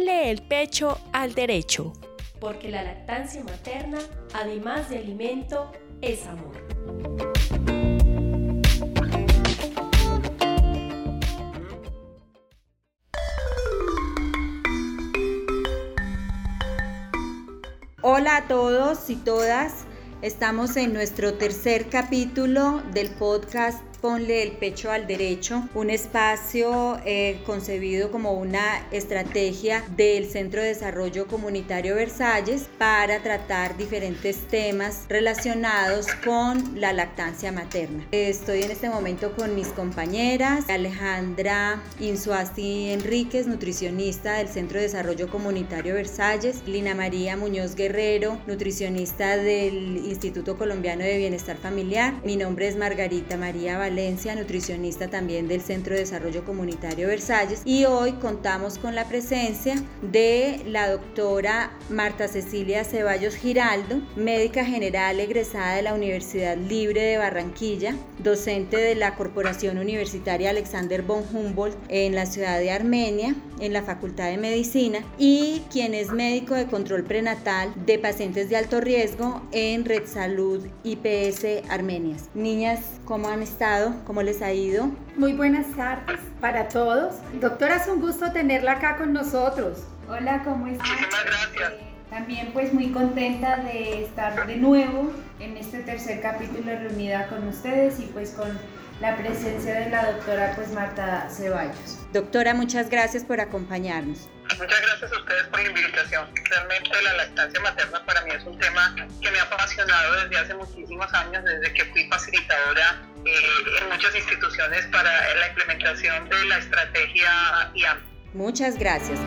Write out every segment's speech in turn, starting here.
Ponle el pecho al derecho. Porque la lactancia materna, además de alimento, es amor. Hola a todos y todas. Estamos en nuestro tercer capítulo del podcast Ponle el pecho al derecho, un espacio eh, concebido como una estrategia del Centro de Desarrollo Comunitario Versalles para tratar diferentes temas relacionados con la lactancia materna. Estoy en este momento con mis compañeras Alejandra Insuasti Enríquez, nutricionista del Centro de Desarrollo Comunitario Versalles, Lina María Muñoz Guerrero, nutricionista del Instituto Colombiano de Bienestar Familiar. Mi nombre es Margarita María Valencia Valencia, nutricionista también del Centro de Desarrollo Comunitario Versalles. Y hoy contamos con la presencia de la doctora Marta Cecilia Ceballos Giraldo, médica general egresada de la Universidad Libre de Barranquilla, docente de la Corporación Universitaria Alexander von Humboldt en la ciudad de Armenia, en la Facultad de Medicina, y quien es médico de control prenatal de pacientes de alto riesgo en Red Salud IPS Armenias. Niñas, ¿cómo han estado? ¿Cómo les ha ido? Muy buenas tardes para todos. Doctora, es un gusto tenerla acá con nosotros. Hola, ¿cómo estás? Muchísimas gracias. También pues muy contenta de estar de nuevo en este tercer capítulo reunida con ustedes y pues con la presencia de la doctora pues Marta Ceballos. Doctora, muchas gracias por acompañarnos. Muchas gracias a ustedes por la invitación. Realmente la lactancia materna para mí es un tema que me ha apasionado desde hace muchísimos años, desde que fui facilitadora eh, en muchas instituciones para la implementación de la estrategia IAM. Muchas gracias.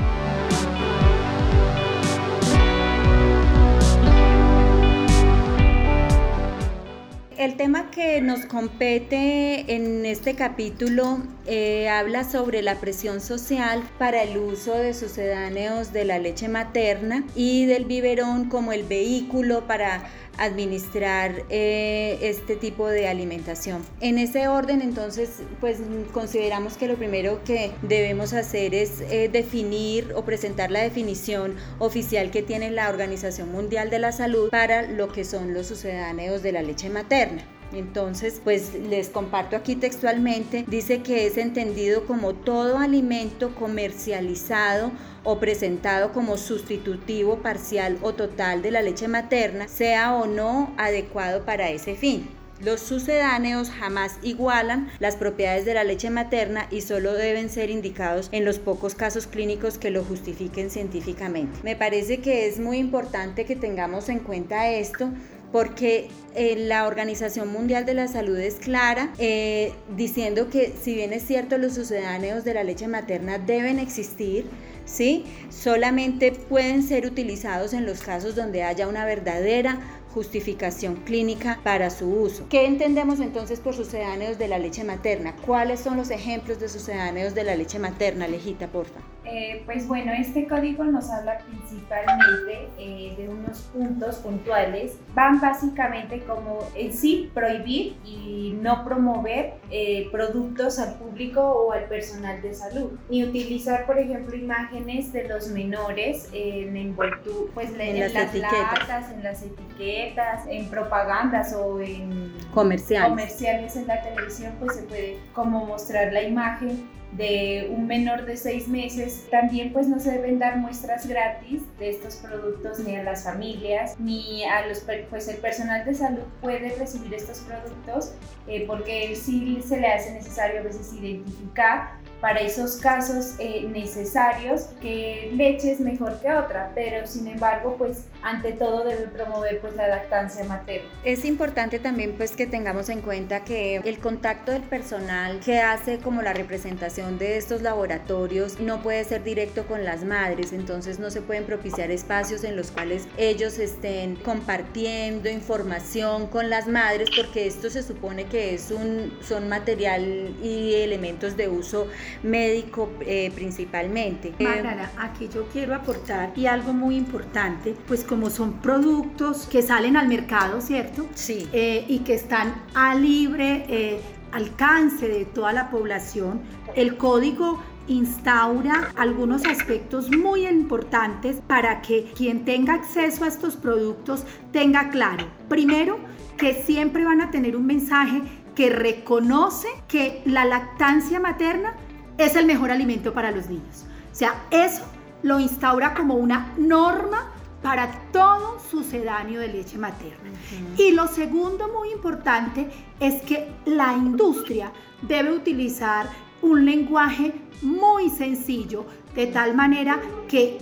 El tema que nos compete en este capítulo eh, habla sobre la presión social para el uso de sucedáneos de la leche materna y del biberón como el vehículo para administrar eh, este tipo de alimentación. En ese orden, entonces, pues consideramos que lo primero que debemos hacer es eh, definir o presentar la definición oficial que tiene la Organización Mundial de la Salud para lo que son los sucedáneos de la leche materna. Entonces, pues les comparto aquí textualmente, dice que es entendido como todo alimento comercializado o presentado como sustitutivo parcial o total de la leche materna, sea o no adecuado para ese fin. Los sucedáneos jamás igualan las propiedades de la leche materna y solo deben ser indicados en los pocos casos clínicos que lo justifiquen científicamente. Me parece que es muy importante que tengamos en cuenta esto porque eh, la Organización Mundial de la Salud es clara eh, diciendo que si bien es cierto los sucedáneos de la leche materna deben existir, ¿sí? solamente pueden ser utilizados en los casos donde haya una verdadera justificación clínica para su uso. ¿Qué entendemos entonces por sucedáneos de la leche materna? ¿Cuáles son los ejemplos de sucedáneos de la leche materna, Lejita, porfa? Eh, pues bueno, este código nos habla principalmente eh, de unos puntos puntuales. Van básicamente como en sí prohibir y no promover eh, productos al público o al personal de salud. Ni utilizar, por ejemplo, imágenes de los menores en envoltu pues en, las, etiquetas. en las etiquetas, en propagandas o en comerciales. comerciales en la televisión, pues se puede como mostrar la imagen de un menor de seis meses. También pues no se deben dar muestras gratis de estos productos ni a las familias ni a los pues el personal de salud puede recibir estos productos eh, porque sí se le hace necesario a veces identificar para esos casos eh, necesarios que leche es mejor que otra, pero sin embargo, pues ante todo debe promover pues la lactancia materna. Es importante también pues que tengamos en cuenta que el contacto del personal que hace como la representación de estos laboratorios no puede ser directo con las madres, entonces no se pueden propiciar espacios en los cuales ellos estén compartiendo información con las madres porque esto se supone que es un son material y elementos de uso médico eh, principalmente. Margarita, aquí yo quiero aportar y algo muy importante, pues como son productos que salen al mercado, ¿cierto? Sí. Eh, y que están a libre eh, alcance de toda la población, el código instaura algunos aspectos muy importantes para que quien tenga acceso a estos productos tenga claro. Primero, que siempre van a tener un mensaje que reconoce que la lactancia materna es el mejor alimento para los niños. O sea, eso lo instaura como una norma para todo sucedáneo de leche materna. Y lo segundo muy importante es que la industria debe utilizar un lenguaje muy sencillo, de tal manera que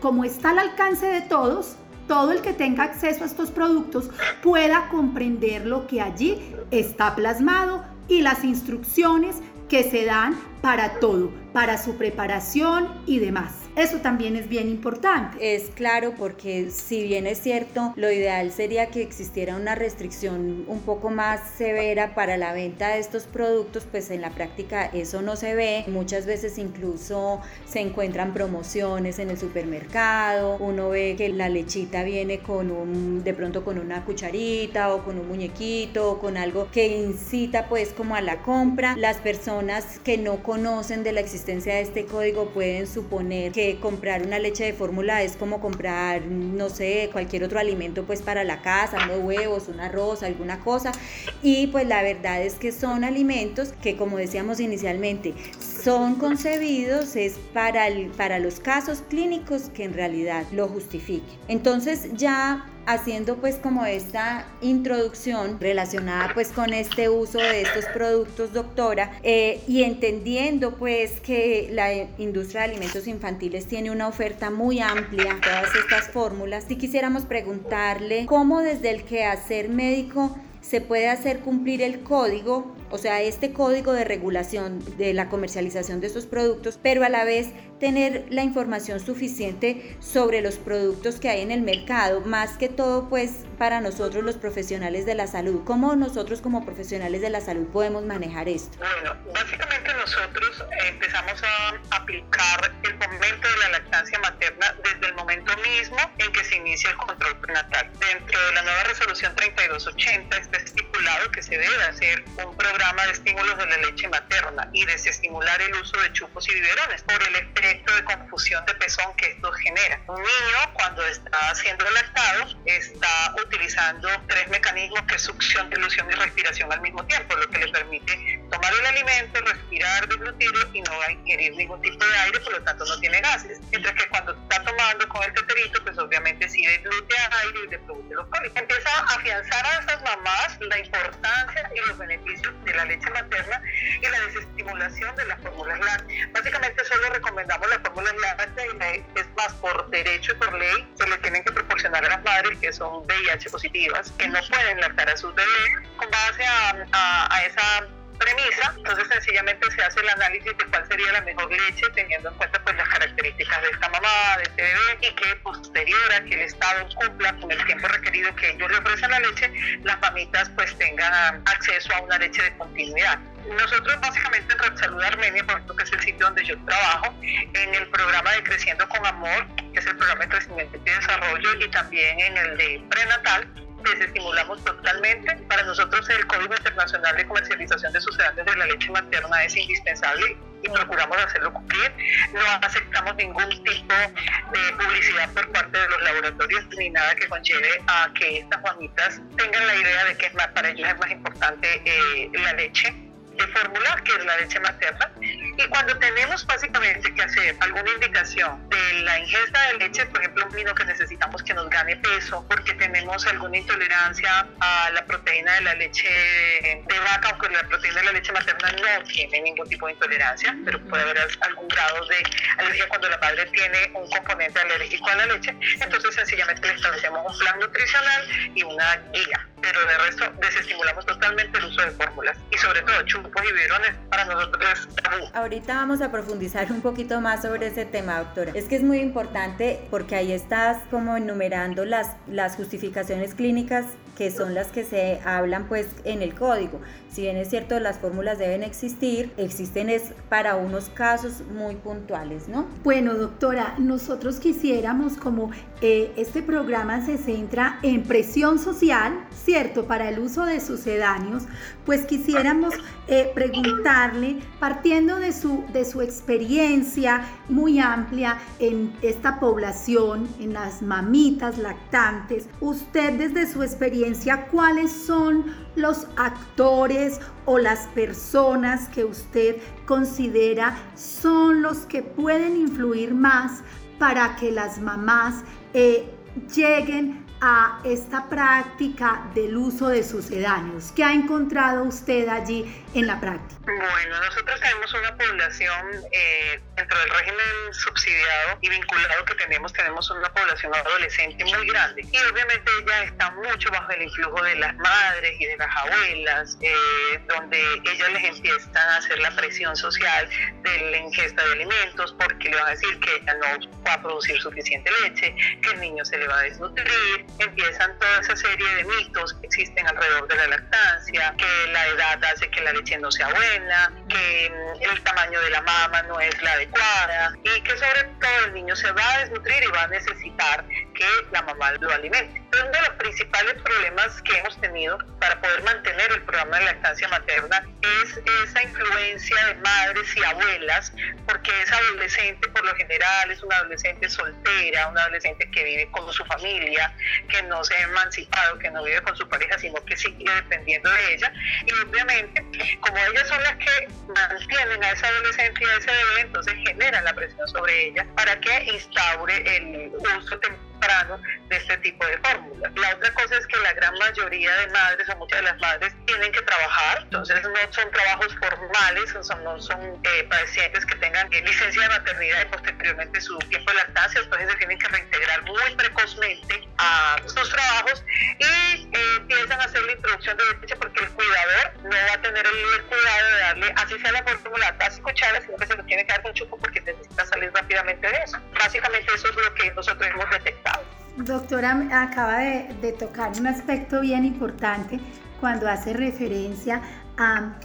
como está al alcance de todos, todo el que tenga acceso a estos productos pueda comprender lo que allí está plasmado y las instrucciones que se dan para todo, para su preparación y demás. Eso también es bien importante. Es claro porque si bien es cierto, lo ideal sería que existiera una restricción un poco más severa para la venta de estos productos, pues en la práctica eso no se ve. Muchas veces incluso se encuentran promociones en el supermercado, uno ve que la lechita viene con un, de pronto con una cucharita o con un muñequito o con algo que incita pues como a la compra. Las personas que no conocen de la existencia de este código pueden suponer que comprar una leche de fórmula es como comprar, no sé, cualquier otro alimento pues para la casa, unos huevos, un arroz, alguna cosa. Y pues la verdad es que son alimentos que como decíamos inicialmente, son concebidos es para, el, para los casos clínicos que en realidad lo justifiquen. Entonces ya haciendo pues como esta introducción relacionada pues con este uso de estos productos doctora eh, y entendiendo pues que la industria de alimentos infantiles tiene una oferta muy amplia todas estas fórmulas si quisiéramos preguntarle cómo desde el quehacer médico se puede hacer cumplir el código, o sea, este código de regulación de la comercialización de estos productos, pero a la vez tener la información suficiente sobre los productos que hay en el mercado, más que todo pues para nosotros los profesionales de la salud. ¿Cómo nosotros como profesionales de la salud podemos manejar esto? Bueno, básicamente nosotros empezamos a aplicar el momento de la lactancia materna desde el momento mismo en que se inicia el control prenatal. Dentro de la nueva resolución 3280 está estipulado que se debe hacer un programa de estímulos de la leche materna y desestimular el uso de chupos y biberones por el efecto de confusión de pezón que esto genera. Un niño cuando está siendo lactado está utilizando tres mecanismos que es succión, dilución y respiración al mismo tiempo, lo que le permite tomar el alimento, respirar, deglutirlo y no va a ingerir ningún tipo de aire, por lo tanto no tiene gases. Mientras que cuando está tomando con el teterito, pues obviamente sí deglute aire y le produce los cólicos. Empieza a afianzar a esas mamás la importancia y los beneficios de la leche materna y la desestimulación de las fórmulas lácteas. Básicamente solo recomendamos la fórmula láctea y es más por derecho y por ley se le tienen que proporcionar a las madres que son VIH positivas, que no pueden lactar a sus bebés con base a, a esa premisa, entonces sencillamente se hace el análisis de cuál sería la mejor leche teniendo en cuenta pues las características de esta mamá, de este bebé y que posterior a que el Estado cumpla con el tiempo requerido que ellos le ofrecen la leche, las mamitas pues tengan acceso a una leche de continuidad. Nosotros básicamente en Red Salud Armenia, por ejemplo, que es el sitio donde yo trabajo, en el programa de Creciendo con Amor, que es el programa de crecimiento y desarrollo, y también en el de prenatal, desestimulamos totalmente. Para nosotros el Código Internacional de Comercialización de Sucedáneos de la Leche Materna es indispensable y procuramos hacerlo cumplir. No aceptamos ningún tipo de publicidad por parte de los laboratorios ni nada que conlleve a que estas mamitas tengan la idea de que es más, para ellos es más importante eh, la leche de fórmula, que es la leche materna. Y cuando tenemos básicamente que hacer alguna indicación de la ingesta de leche, por ejemplo, un vino que necesitamos que nos gane peso porque tenemos alguna intolerancia a la proteína de la leche de vaca, aunque la proteína de la leche materna no tiene ningún tipo de intolerancia, pero puede haber algún grado de alergia cuando la madre tiene un componente alérgico a la leche, entonces sencillamente le establecemos un plan nutricional y una guía pero de resto desestimulamos totalmente el uso de fórmulas y sobre todo chupos y biberones para nosotros tabú. Ahorita vamos a profundizar un poquito más sobre ese tema, doctora. Es que es muy importante porque ahí estás como enumerando las, las justificaciones clínicas que son las que se hablan pues en el código. Si bien es cierto, las fórmulas deben existir, existen es para unos casos muy puntuales, ¿no? Bueno, doctora, nosotros quisiéramos como eh, este programa se centra en presión social, ¿cierto? Para el uso de sucedáneos, pues quisiéramos eh, preguntarle, partiendo de su, de su experiencia muy amplia en esta población, en las mamitas lactantes, usted desde su experiencia, ¿cuáles son los actores o las personas que usted considera son los que pueden influir más para que las mamás eh, lleguen a esta práctica del uso de sucedáneos? ¿Qué ha encontrado usted allí en la práctica? Bueno, nosotros tenemos una población eh, dentro del régimen subsidiado y vinculado que tenemos, tenemos una población adolescente muy grande y obviamente ella está mucho bajo el influjo de las madres y de las abuelas, eh, donde ellas les empiezan a hacer la presión social de la ingesta de alimentos porque le van a decir que ella no va a producir suficiente leche, que el niño se le va a desnutrir, empiezan toda esa serie de mitos que existen alrededor de la lactancia, que la edad hace que la leche no sea buena, que mm, el tamaño de la mama no es la adecuada y que sobre todo el niño se va a desnutrir y va a necesitar que la mamá lo alimente. Uno de los principales problemas que hemos tenido para poder mantener el programa de lactancia materna es esa influencia de madres y abuelas, porque esa adolescente por lo general es una adolescente soltera, una adolescente que vive con su familia, que no se ha emancipado, que no vive con su pareja, sino que sigue dependiendo de ella. Y obviamente, como ellas son las que mantienen a esa adolescente y a ese bebé, entonces generan la presión sobre ella para que instaure el uso temprano de este tipo de fórmulas. La otra cosa es que la gran mayoría de madres o muchas de las madres tienen que trabajar, entonces no son trabajos formales, son, no son eh, pacientes que tengan eh, licencia de maternidad y posteriormente su tiempo de lactancia, entonces se tienen que reintegrar muy precozmente a sus trabajos y eh, empiezan a hacer la introducción de leche porque el cuidador no va a tener el, cuidado de darle, así sea la fórmula, a cucharas, sino que se lo tiene que dar con chupo porque necesita salir rápidamente de eso. Básicamente eso es lo que nosotros hemos detectado. Doctora, acaba de, tocar un aspecto bien importante cuando hace referencia a,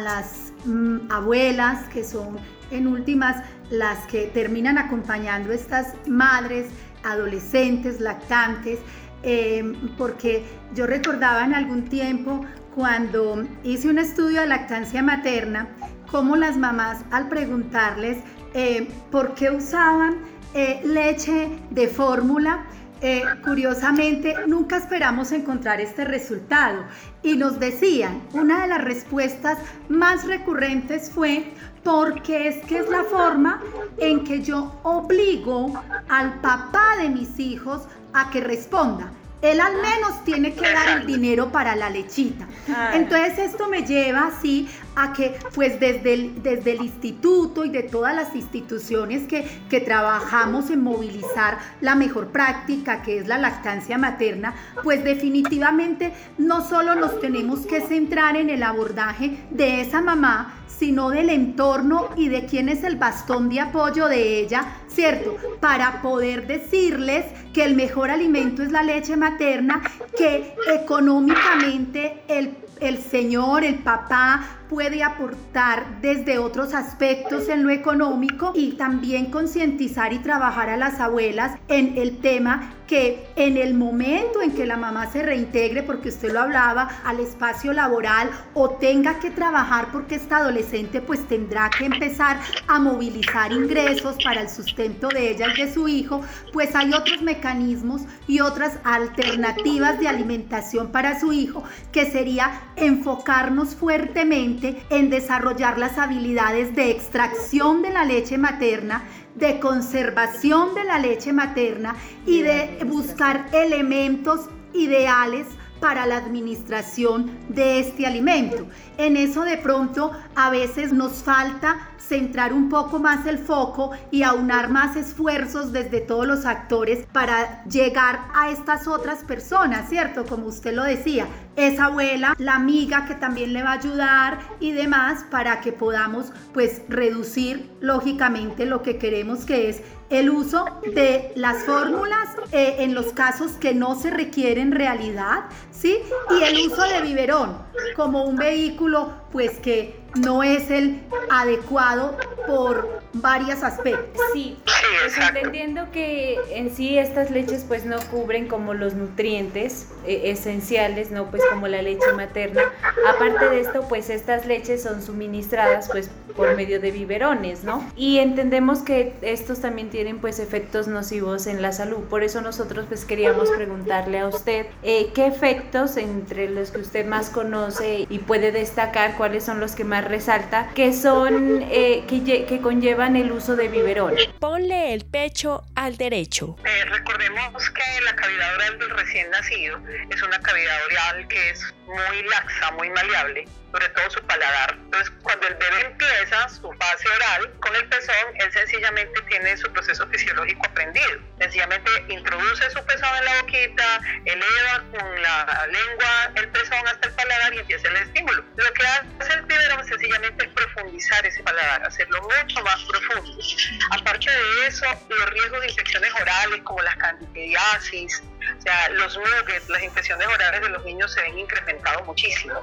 las mm, abuelas que son en últimas las que terminan acompañando a estas madres, adolescentes, lactantes, em, porque yo recordaba en algún tiempo cuando hice un estudio de lactancia materna, cómo las mamás al preguntarles eh, por qué usaban eh, leche de fórmula. Eh, curiosamente, nunca esperamos encontrar este resultado y nos decían, una de las respuestas más recurrentes fue porque es que es la forma en que yo obligo al papá de mis hijos a que responda él al menos tiene que dar el dinero para la lechita. Entonces esto me lleva así a que pues desde el, desde el instituto y de todas las instituciones que, que trabajamos en movilizar la mejor práctica que es la lactancia materna, pues definitivamente no solo nos tenemos que centrar en el abordaje de esa mamá, sino del entorno y de quién es el bastón de apoyo de ella, ¿cierto? Para poder decirles que el mejor alimento es la leche materna, que económicamente el, el señor, el papá, puede aportar desde otros aspectos en lo económico y también concientizar y trabajar a las abuelas en el tema que en el momento en que la mamá se reintegre, porque usted lo hablaba, al espacio laboral o tenga que trabajar porque esta adolescente pues tendrá que empezar a movilizar ingresos para el sustento de ella y de su hijo, pues hay otros mecanismos y otras alternativas de alimentación para su hijo que sería enfocarnos fuertemente en desarrollar las habilidades de extracción de la leche materna, de conservación de la leche materna y de buscar elementos ideales para la administración de este alimento. En eso de pronto a veces nos falta centrar un poco más el foco y aunar más esfuerzos desde todos los actores para llegar a estas otras personas, ¿cierto? Como usted lo decía, esa abuela, la amiga que también le va a ayudar y demás para que podamos pues reducir lógicamente lo que queremos que es el uso de las fórmulas eh, en los casos que no se requieren realidad, ¿sí? Y el uso de biberón como un vehículo pues que no es el adecuado por varios aspectos. Sí, pues entendiendo que en sí estas leches pues no cubren como los nutrientes eh, esenciales, no pues como la leche materna. Aparte de esto, pues estas leches son suministradas pues por medio de biberones, ¿no? Y entendemos que estos también tienen pues efectos nocivos en la salud. Por eso nosotros pues queríamos preguntarle a usted eh, qué efectos entre los que usted más conoce y puede destacar cuáles son los que más resalta, que son, eh, que, que, conllevan el uso de biberón. Ponle el pecho al derecho. Eh, recordemos que la cavidad oral del recién nacido es una cavidad oral que es muy laxa, muy maleable, sobre todo su paladar. Entonces, cuando el bebé empieza su fase oral con el pezón, él sencillamente tiene su proceso fisiológico aprendido. Sencillamente introduce su pezón en la boquita, eleva con la lengua el pezón hasta el paladar y empieza el estímulo. Lo que hace el biberón sencillamente es profundizar ese paladar, hacerlo mucho más profundo. Aparte de eso, los riesgos de infecciones orales como las candidiasis, o sea, los nuggets, las infecciones orales de los niños se ven incrementados muchísimo.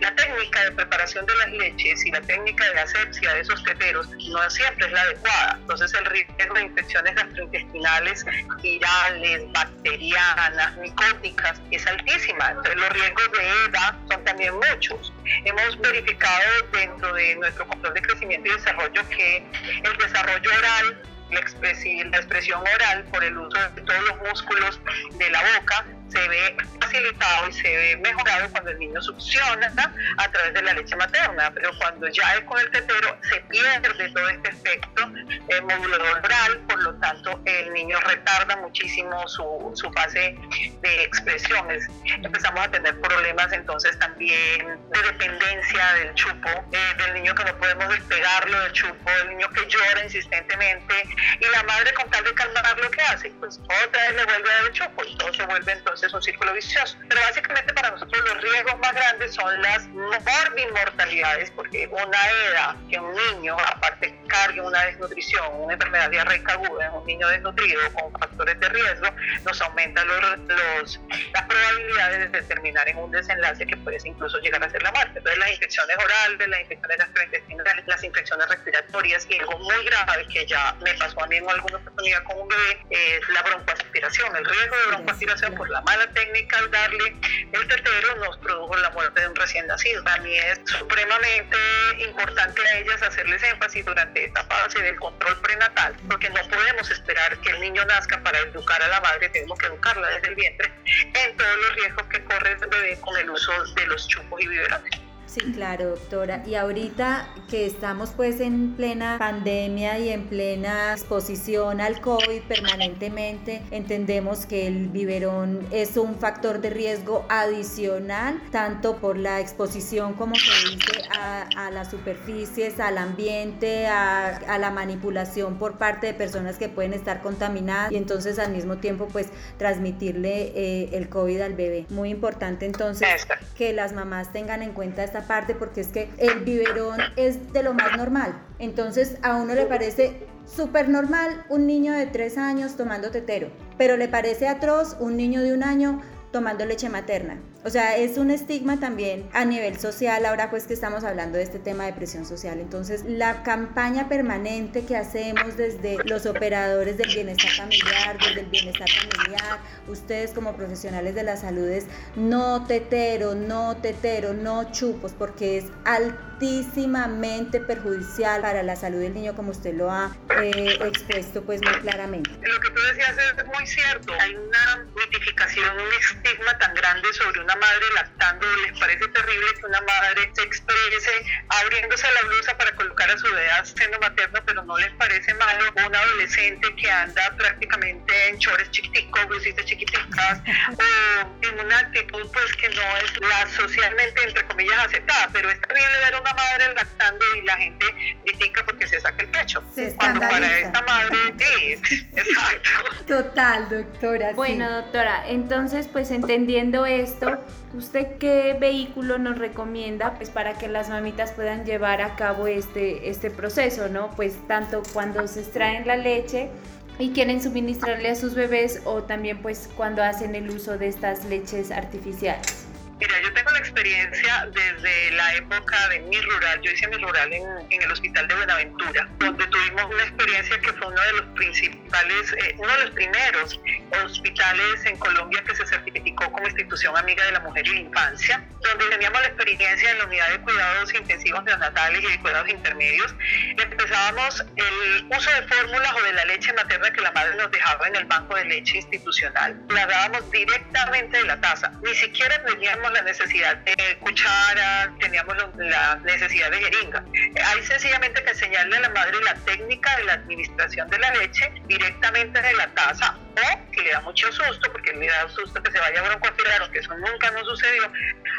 La técnica de preparación de las leches y la técnica de asepsia de esos teteros no siempre es la adecuada. Entonces el riesgo de infecciones gastrointestinales, virales, bacterianas, micóticas es altísima. Entonces los riesgos de EDA son también muchos. Hemos verificado dentro de nuestro control de crecimiento y desarrollo que el desarrollo oral la, expresión oral por el uso de todos los músculos de la boca se ve facilitado y se ve mejorado cuando el niño succiona a través de la leche materna, pero cuando ya es con el tetero se pierde todo este efecto eh, modulador oral, por lo tanto el niño retarda muchísimo su, su fase de expresiones. Empezamos a tener problemas entonces también de dependencia del chupo, eh, del niño que no podemos despegarlo del chupo, del niño que llora insistentemente y la madre con tal de calmar lo que hace, pues otra vez le vuelve a dar el chupo y todo se vuelve entonces es un círculo vicioso. Pero básicamente para nosotros los riesgos más grandes son las morbimortalidades, porque una edad que un niño, aparte cargue una desnutrición, una enfermedad diarreica aguda en un niño desnutrido con factores de riesgo, nos aumenta los, las probabilidades de terminar en un desenlace que puede incluso llegar a ser la muerte. Entonces las infecciones orales, las infecciones gastrointestinales, las infecciones respiratorias y algo muy grave que ya me pasó a mí en alguna oportunidad con un bebé es la broncoaspiración, el riesgo de broncoaspiración por la mala técnica al darle el tetero nos produjo la muerte de un recién nacido. Para mí es supremamente importante a ellas hacerles énfasis durante esta fase del control prenatal, porque no podemos esperar que el niño nazca para educar a la madre, tenemos que educarla desde el vientre en todos los riesgos que corre el bebé con el uso de los chupos y biberones. Sí, claro, doctora. Y ahorita que estamos pues en plena pandemia y en plena exposición al COVID permanentemente, entendemos que el biberón es un factor de riesgo adicional, tanto por la exposición, como se dice, a, las superficies, al ambiente, a, la manipulación por parte de personas que pueden estar contaminadas y entonces al mismo tiempo pues transmitirle eh, el COVID al bebé. Muy importante entonces que las mamás tengan en cuenta esta parte porque es que el biberón es de lo más normal. Entonces a uno le parece súper normal un niño de tres años tomando tetero, pero le parece atroz un niño de un año tomando leche materna. O sea, es un estigma también a nivel social, ahora pues que estamos hablando de este tema de presión social. Entonces, la campaña permanente que hacemos desde los operadores del bienestar familiar, desde el bienestar familiar, ustedes como profesionales de la salud es no tetero, no tetero, no chupos, porque es altísimamente perjudicial para la salud del niño, como usted lo ha eh, expuesto pues muy claramente. Lo que tú decías es muy cierto. Hay una mitificación, un estigma tan grande sobre una madre lactando, les parece terrible que una madre se exprese abriéndose la blusa para colocar a su bebé seno materno, pero no les parece malo un adolescente que anda prácticamente en chores chiquiticos, blusitas chiquiticas, o en una actitud pues que no es la socialmente, entre comillas, aceptada, pero es terrible ver a una madre lactando y la gente critica porque se saca el pecho. Cuando para esta madre, sí, exacto. Total, doctora. Bueno, doctora, entonces pues entendiendo esto, ¿usted qué vehículo nos recomienda pues, para que las mamitas puedan llevar a cabo este, este proceso, ¿no? Pues tanto cuando se extraen la leche y quieren suministrarle a sus bebés o también pues cuando hacen el uso de estas leches artificiales. Mira, yo tengo la experiencia desde la época de mi rural. Yo hice mi rural en, el Hospital de Buenaventura, donde tuvimos una experiencia que fue uno de los principales, eh, uno de los primeros hospitales en Colombia que se certificó como institución amiga de la mujer y la infancia, donde teníamos la experiencia en la unidad de cuidados intensivos neonatales y de cuidados intermedios. Empezábamos el uso de fórmulas o de la leche materna que la madre nos dejaba en el banco de leche institucional. La dábamos directamente de la taza. Ni siquiera teníamos la necesidad de cuchara, teníamos la necesidad de jeringa. Hay sencillamente que enseñarle a la madre la técnica de la administración de la leche directamente de la taza o, si le da mucho susto, porque le da susto que se vaya a broncoaspirar, que eso nunca nos sucedió,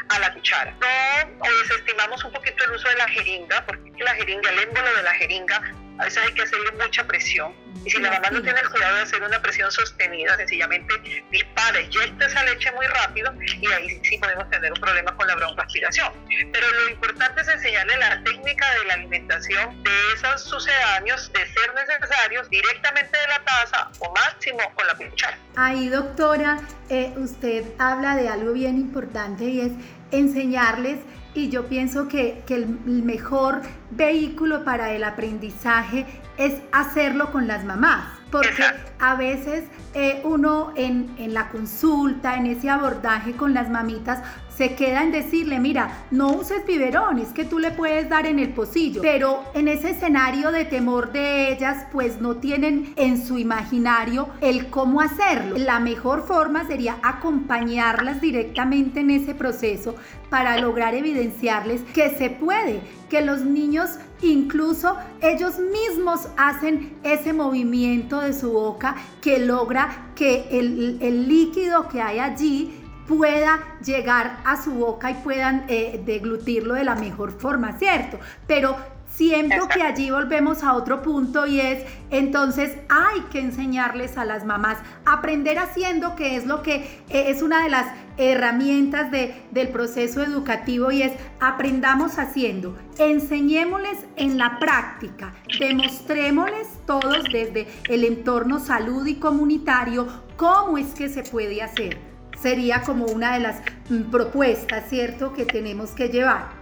a la cuchara. No, desestimamos un poquito el uso de la jeringa, porque la jeringa, el émbolo de la jeringa, a veces hay que hacerle mucha presión. Y si la mamá no tiene el cuidado de hacer una presión sostenida, sencillamente dispara, eyecta esa leche muy rápido y ahí sí podemos tener un problema con la broncoaspiración. Pero lo importante es enseñarle la técnica de la alimentación de esos sucedáneos, de ser necesarios, directamente de la taza o máximo con la cuchara. Ahí, doctora, eh, usted habla de algo bien importante y es enseñarles y yo pienso que, que, el mejor vehículo para el aprendizaje es hacerlo con las mamás, porque a veces eh, uno en, en la consulta, en ese abordaje con las mamitas, se queda en decirle, mira, no uses biberón, es que tú le puedes dar en el pocillo. Pero en ese escenario de temor de ellas, pues no tienen en su imaginario el cómo hacerlo. La mejor forma sería acompañarlas directamente en ese proceso para lograr evidenciarles que se puede, que los niños incluso ellos mismos hacen ese movimiento de su boca que logra que el, líquido que hay allí pueda llegar a su boca y puedan eh, deglutirlo de la mejor forma, ¿cierto? Pero siento que allí volvemos a otro punto y es, entonces hay que enseñarles a las mamás, aprender haciendo, que es lo que eh, es una de las herramientas de, del proceso educativo y es aprendamos haciendo, enseñémosles en la práctica, demostrémosles todos desde el entorno salud y comunitario cómo es que se puede hacer sería como una de las mm, propuestas, ¿cierto?, que tenemos que llevar.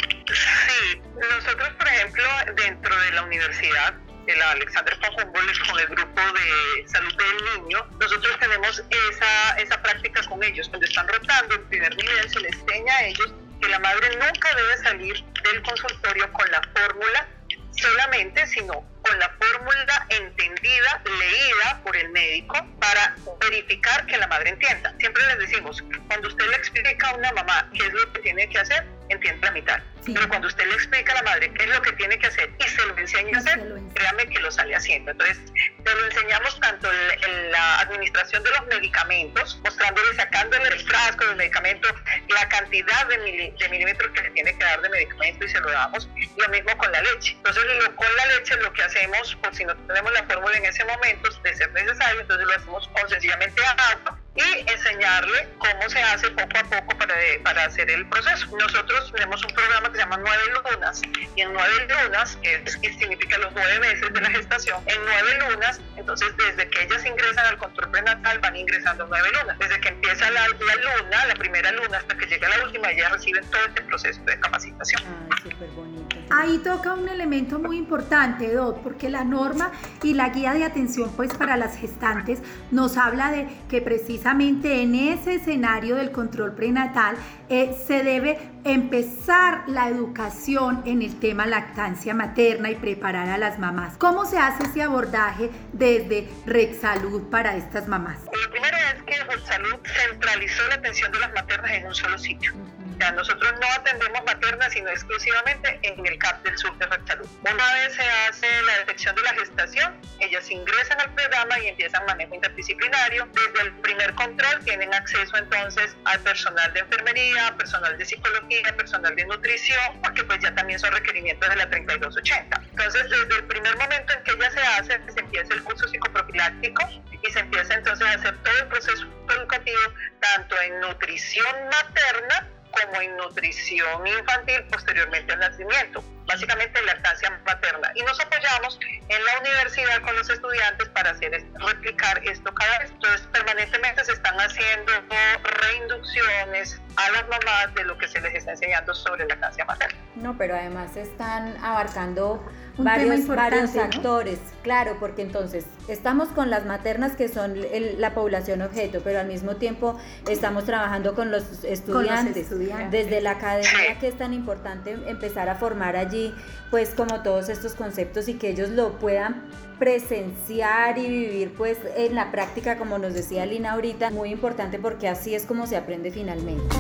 Dentro de la universidad, de la Alexander Humboldt con el grupo de salud del niño, nosotros tenemos esa, esa práctica con ellos. Cuando están rotando en primer nivel, se les enseña a ellos que la madre nunca debe salir del consultorio con la fórmula solamente, sino con la fórmula entendida, leída por el médico para verificar que la madre entienda. Siempre les decimos, cuando usted le explica a una mamá qué es lo que tiene que hacer, entiende la mitad. Pero cuando usted le explica a la madre qué es lo que tiene que hacer y se lo enseña a hacer, créame que lo sale haciendo. Entonces, te lo enseñamos tanto en la administración de los medicamentos, mostrándole, sacándole el frasco del medicamento, la cantidad de, milímetros que le tiene que dar de medicamento y se lo damos. Lo mismo con la leche. Entonces, con la leche lo que hacemos, por si no tenemos la fórmula en ese momento, de ser necesario, entonces lo hacemos con sencillamente agua y enseñarle cómo se hace poco a poco para, para hacer el proceso. Nosotros tenemos un programa que se llama Nueve Lunas y en Nueve Lunas, que, significa los nueve meses de la gestación, en Nueve Lunas, entonces desde que ellas ingresan al control prenatal van ingresando nueve lunas. Desde que empieza la, la luna, la primera luna, hasta que llega la última, ellas reciben todo este proceso de capacitación. Ahí toca un elemento muy importante, Dot, porque la norma y la guía de atención pues para las gestantes nos habla de que precisamente en ese escenario del control prenatal eh, se debe empezar la educación en el tema lactancia materna y preparar a las mamás. ¿Cómo se hace ese abordaje desde Salud para estas mamás? Lo primero es que Salud centralizó la atención de las maternas en un solo sitio nosotros no atendemos materna, sino exclusivamente en el CAP del sur de Salud. Una vez se hace la detección de la gestación, ellas ingresan al programa y empiezan manejo interdisciplinario. Desde el primer control tienen acceso entonces al personal de enfermería, personal de psicología, personal de nutrición, porque pues ya también son requerimientos de la 3280. Entonces, desde el primer momento en que ella se hace, se empieza el curso psicoprofiláctico y se empieza entonces a hacer todo el proceso educativo, tanto en nutrición materna como en nutrición infantil posteriormente al nacimiento, básicamente lactancia materna. Y nos apoyamos en la universidad con los estudiantes para hacer replicar esto cada vez. Entonces, permanentemente se están haciendo reinducciones a las mamás de lo que se les está enseñando sobre lactancia materna. No, pero además están abarcando varios, varios actores, claro, porque entonces estamos con las maternas que son la población objeto, pero al mismo tiempo estamos trabajando con los estudiantes, desde la academia que es tan importante empezar a formar allí, pues como todos estos conceptos y que ellos lo puedan presenciar y vivir pues en la práctica como nos decía Lina ahorita, muy importante porque así es como se aprende finalmente.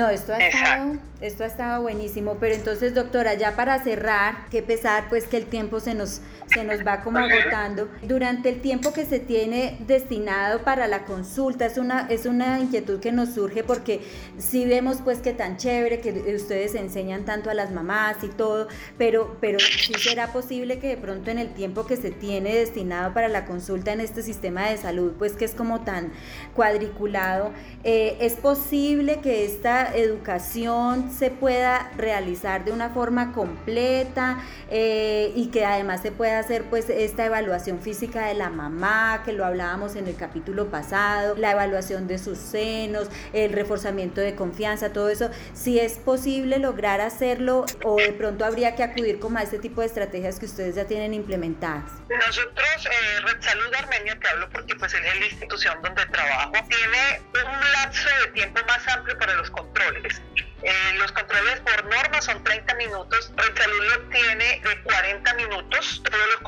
No, esto ha, esto ha estado buenísimo, pero entonces doctora, ya para cerrar, qué pesar pues que el tiempo se nos, se nos va como agotando. Durante el tiempo que se tiene destinado para la consulta, es una, es una inquietud que nos surge porque si vemos pues que tan chévere que ustedes enseñan tanto a las mamás y todo, pero, pero sí será posible que de pronto en el tiempo que se tiene destinado para la consulta en este sistema de salud, pues que es como tan cuadriculado, eh, es posible que esta educación se pueda realizar de una forma completa eh, y que además se pueda hacer pues esta evaluación física de la mamá, que lo hablábamos en el capítulo pasado, la evaluación de sus senos, el reforzamiento de confianza, todo eso, si es posible lograr hacerlo o de pronto habría que acudir como a este tipo de estrategias que ustedes ya tienen implementadas. Nosotros, eh, Red Salud Armenia, te hablo porque pues es la institución donde trabajo, tiene un lapso de tiempo más amplio para los controles. Eh, los controles por norma son 30 minutos, Salud tiene de 40 minutos todos los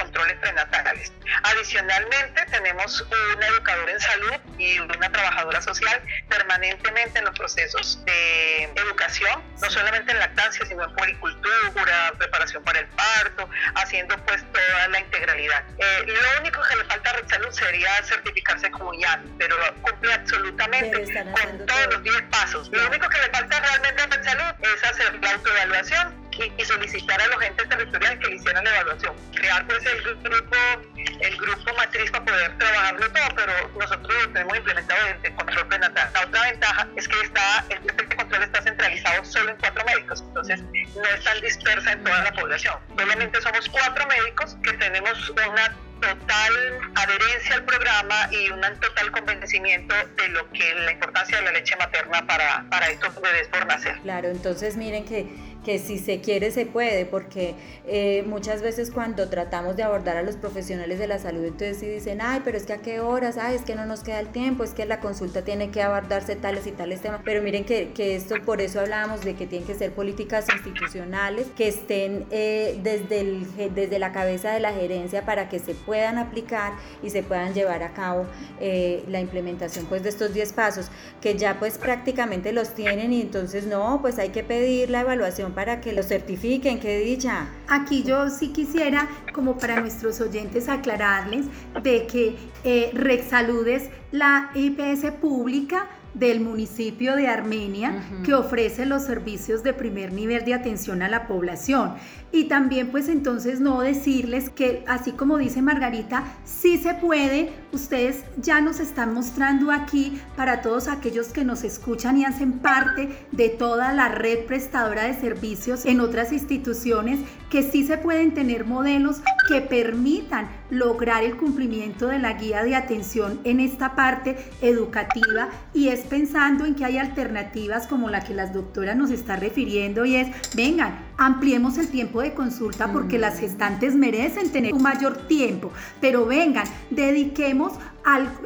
Adicionalmente tenemos un educador en salud y una trabajadora social permanentemente en los procesos de educación, no solamente en lactancia, sino en puericultura, preparación para el parto, haciendo pues toda la integralidad. Eh, lo único que le falta a Red Salud sería certificarse como IAN, pero cumple absolutamente con todos los 10 pasos. Lo único que le falta realmente de salud es hacer la autoevaluación y, solicitar a los entes territoriales que le hicieran la evaluación. Crear pues el grupo, el grupo matriz para poder trabajarlo todo, pero nosotros lo tenemos implementado desde control prenatal. La otra ventaja es que está, este control está centralizado solo en cuatro médicos, entonces no están dispersa en toda la población. Solamente somos cuatro médicos que tenemos una total adherencia al programa y un total convencimiento de lo que la importancia de la leche materna para, para estos bebés por nacer. Claro, entonces miren que que si se quiere se puede, porque eh, muchas veces cuando tratamos de abordar a los profesionales de la salud, entonces sí dicen, ay, pero es que a qué horas, ay, es que no nos queda el tiempo, es que la consulta tiene que abordarse tales y tales temas, pero miren que, que esto, por eso hablábamos de que tienen que ser políticas institucionales que estén eh, desde, el, desde la cabeza de la gerencia para que se puedan aplicar y se puedan llevar a cabo eh, la implementación pues de estos 10 pasos, que ya pues prácticamente los tienen y entonces no, pues hay que pedir la evaluación para que lo certifiquen, qué dicha. Aquí yo sí quisiera, como para nuestros oyentes, aclararles de que eh, Rexsalud es la IPS pública del municipio de Armenia que ofrece los servicios de primer nivel de atención a la población. Y también pues entonces no decirles que así como dice Margarita, sí se puede, ustedes ya nos están mostrando aquí para todos aquellos que nos escuchan y hacen parte de toda la red prestadora de servicios en otras instituciones, que sí se pueden tener modelos que permitan lograr el cumplimiento de la guía de atención en esta parte educativa y es pensando en que hay alternativas como la que las doctoras nos está refiriendo y es, vengan, ampliemos el tiempo de consulta porque las gestantes merecen tener un mayor tiempo, pero vengan, dediquemos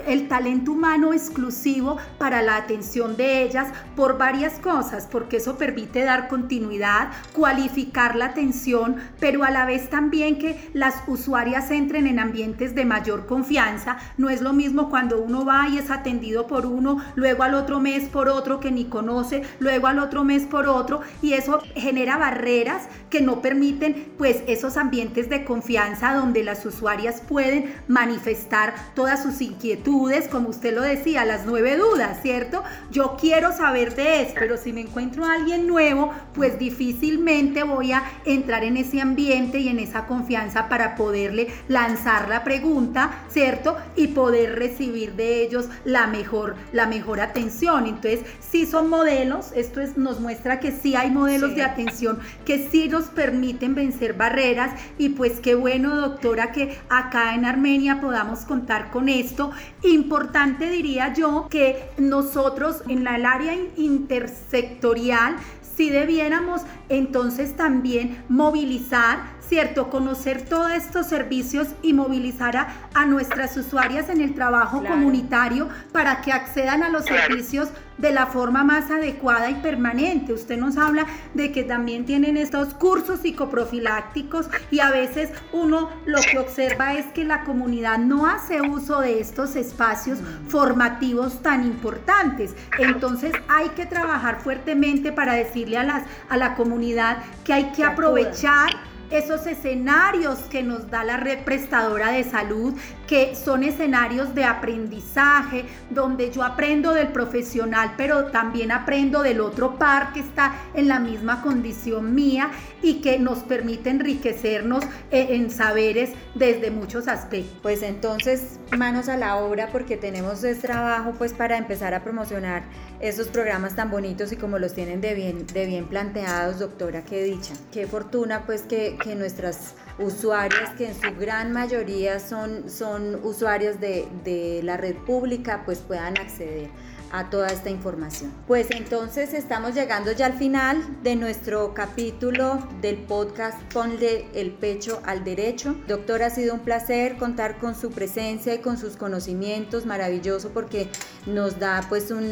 el talento humano exclusivo para la atención de ellas por varias cosas, porque eso permite dar continuidad, cualificar la atención, pero a la vez también que las usuarias entren en ambientes de mayor confianza. No es lo mismo cuando uno va y es atendido por uno, luego al otro mes por otro que ni conoce, luego al otro mes por otro, y eso genera barreras que no permiten pues esos ambientes de confianza donde las usuarias pueden manifestar todas sus inquietudes, como usted lo decía, las nueve dudas, ¿cierto? Yo quiero saber de eso, pero si me encuentro a alguien nuevo, pues difícilmente voy a entrar en ese ambiente y en esa confianza para poderle lanzar la pregunta, ¿cierto? Y poder recibir de ellos la mejor, la mejor atención. Entonces, si son modelos, esto es, nos muestra que sí hay modelos de atención que sí nos permiten vencer barreras y pues qué bueno, doctora, que acá en Armenia podamos contar con esto. Importante diría yo que nosotros en el área intersectorial si debiéramos entonces también movilizar ¿cierto? Conocer todos estos servicios y movilizar a, nuestras usuarias en el trabajo comunitario para que accedan a los servicios de la forma más adecuada y permanente. Usted nos habla de que también tienen estos cursos psicoprofilácticos y a veces uno lo que observa es que la comunidad no hace uso de estos espacios mm. formativos tan importantes. Entonces hay que trabajar fuertemente para decirle a, las, a la comunidad que hay que aprovechar esos escenarios que nos da la red prestadora de salud, que son escenarios de aprendizaje, donde yo aprendo del profesional, pero también aprendo del otro par que está en la misma condición mía y que nos permite enriquecernos eh, en saberes desde muchos aspectos. Pues entonces, manos a la obra porque tenemos ese trabajo pues para empezar a promocionar esos programas tan bonitos y como los tienen de bien, de bien planteados, doctora, qué dicha. Qué fortuna pues que, que nuestras usuarias, que en su gran mayoría son, son usuarios de, de la red pública, pues puedan acceder a toda esta información. Pues entonces estamos llegando ya al final de nuestro capítulo del podcast Ponle el pecho al derecho. Doctor, ha sido un placer contar con su presencia y con sus conocimientos, maravilloso porque nos da pues un,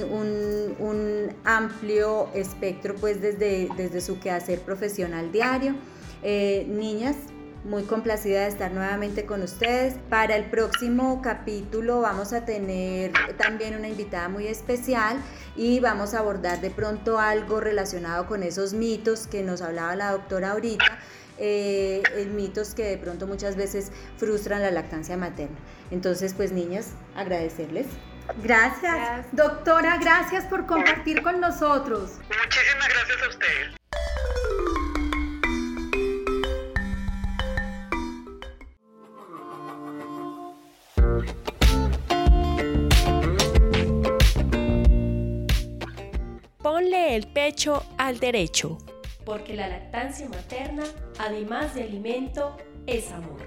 un, amplio espectro pues desde, desde su quehacer profesional diario. Eh, niñas, muy complacida de estar nuevamente con ustedes. Para el próximo capítulo vamos a tener también una invitada muy especial y vamos a abordar de pronto algo relacionado con esos mitos que nos hablaba la doctora ahorita. Eh, mitos que de pronto muchas veces frustran la lactancia materna. Entonces, pues niñas, agradecerles. Gracias. Doctora, gracias por compartir con nosotros. Muchísimas gracias a ustedes. Ponle el pecho al derecho, porque la lactancia materna, además de alimento, es amor.